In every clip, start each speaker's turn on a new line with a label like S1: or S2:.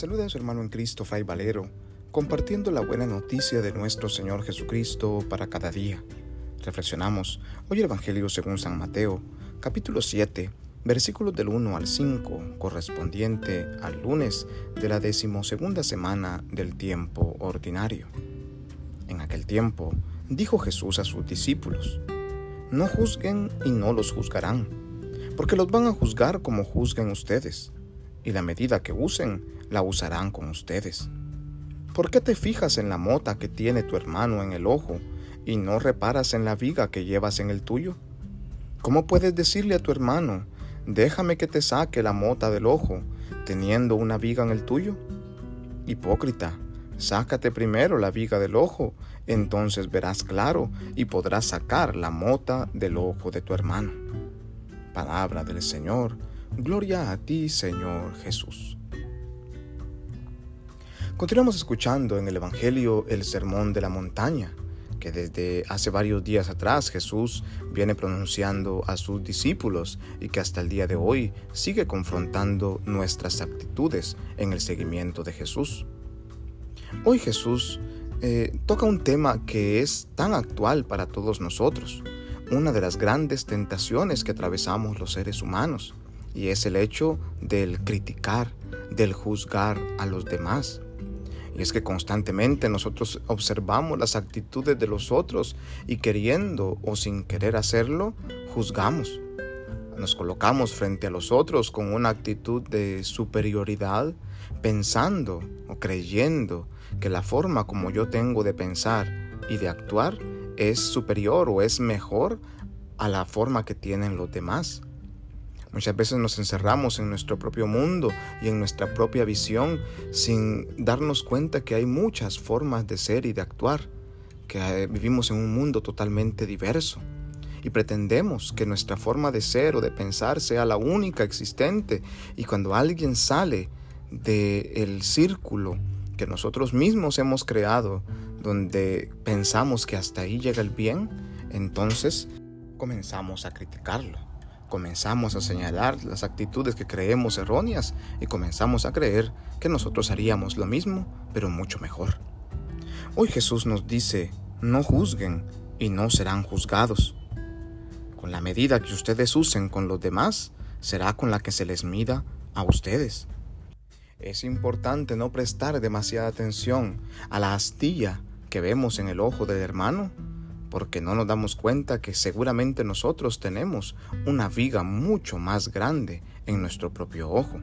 S1: saluda a su hermano en Cristo, Fray Valero, compartiendo la buena noticia de nuestro Señor Jesucristo para cada día. Reflexionamos hoy el Evangelio según San Mateo, capítulo 7, versículos del 1 al 5, correspondiente al lunes de la decimosegunda semana del tiempo ordinario. En aquel tiempo, dijo Jesús a sus discípulos, No juzguen y no los juzgarán, porque los van a juzgar como juzguen ustedes y la medida que usen la usarán con ustedes. ¿Por qué te fijas en la mota que tiene tu hermano en el ojo y no reparas en la viga que llevas en el tuyo? ¿Cómo puedes decirle a tu hermano, déjame que te saque la mota del ojo, teniendo una viga en el tuyo? Hipócrita, sácate primero la viga del ojo, entonces verás claro y podrás sacar la mota del ojo de tu hermano. Palabra del Señor Gloria a ti, Señor Jesús. Continuamos escuchando en el Evangelio el Sermón de la Montaña, que desde hace varios días atrás Jesús viene pronunciando a sus discípulos y que hasta el día de hoy sigue confrontando nuestras actitudes en el seguimiento de Jesús. Hoy Jesús eh, toca un tema que es tan actual para todos nosotros, una de las grandes tentaciones que atravesamos los seres humanos, y es el hecho del criticar, del juzgar a los demás. Y es que constantemente nosotros observamos las actitudes de los otros y queriendo o sin querer hacerlo, juzgamos. Nos colocamos frente a los otros con una actitud de superioridad, pensando o creyendo que la forma como yo tengo de pensar y de actuar es superior o es mejor a la forma que tienen los demás. Muchas veces nos encerramos en nuestro propio mundo y en nuestra propia visión sin darnos cuenta que hay muchas formas de ser y de actuar, que eh, vivimos en un mundo totalmente diverso. Y pretendemos que nuestra forma de ser o de pensar sea la única existente. Y cuando alguien sale del círculo que nosotros mismos hemos creado, donde pensamos que hasta ahí llega el bien, entonces comenzamos a criticarlo comenzamos a señalar las actitudes que creemos erróneas y comenzamos a creer que nosotros haríamos lo mismo, pero mucho mejor. Hoy Jesús nos dice, no juzguen y no serán juzgados. Con la medida que ustedes usen con los demás, será con la que se les mida a ustedes. Es importante no prestar demasiada atención a la astilla que vemos en el ojo del hermano porque no nos damos cuenta que seguramente nosotros tenemos una viga mucho más grande en nuestro propio ojo.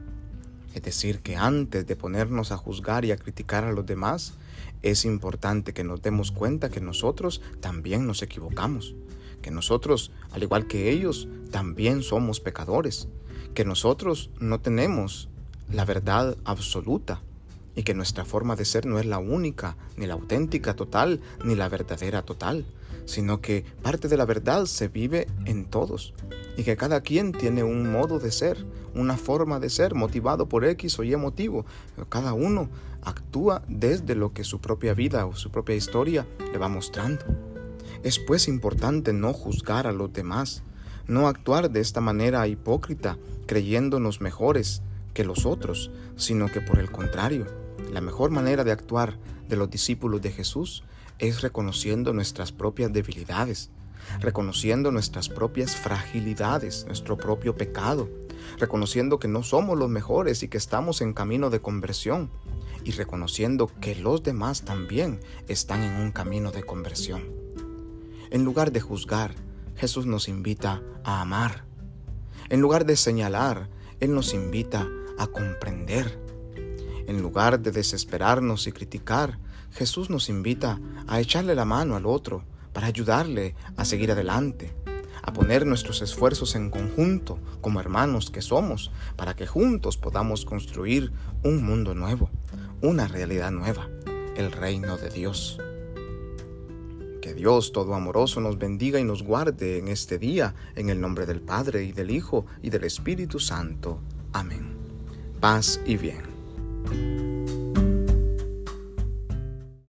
S1: Es decir, que antes de ponernos a juzgar y a criticar a los demás, es importante que nos demos cuenta que nosotros también nos equivocamos, que nosotros, al igual que ellos, también somos pecadores, que nosotros no tenemos la verdad absoluta y que nuestra forma de ser no es la única, ni la auténtica total, ni la verdadera total, sino que parte de la verdad se vive en todos y que cada quien tiene un modo de ser, una forma de ser motivado por X o Y motivo. Cada uno actúa desde lo que su propia vida o su propia historia le va mostrando. Es pues importante no juzgar a los demás, no actuar de esta manera hipócrita, creyéndonos mejores que los otros, sino que por el contrario, la mejor manera de actuar de los discípulos de Jesús es reconociendo nuestras propias debilidades, reconociendo nuestras propias fragilidades, nuestro propio pecado, reconociendo que no somos los mejores y que estamos en camino de conversión, y reconociendo que los demás también están en un camino de conversión. En lugar de juzgar, Jesús nos invita a amar. En lugar de señalar, Él nos invita a comprender. En lugar de desesperarnos y criticar, Jesús nos invita a echarle la mano al otro para ayudarle a seguir adelante, a poner nuestros esfuerzos en conjunto como hermanos que somos, para que juntos podamos construir un mundo nuevo, una realidad nueva, el reino de Dios. Que Dios todo amoroso nos bendiga y nos guarde en este día, en el nombre del Padre y del Hijo y del Espíritu Santo. Amén. Paz y bien. you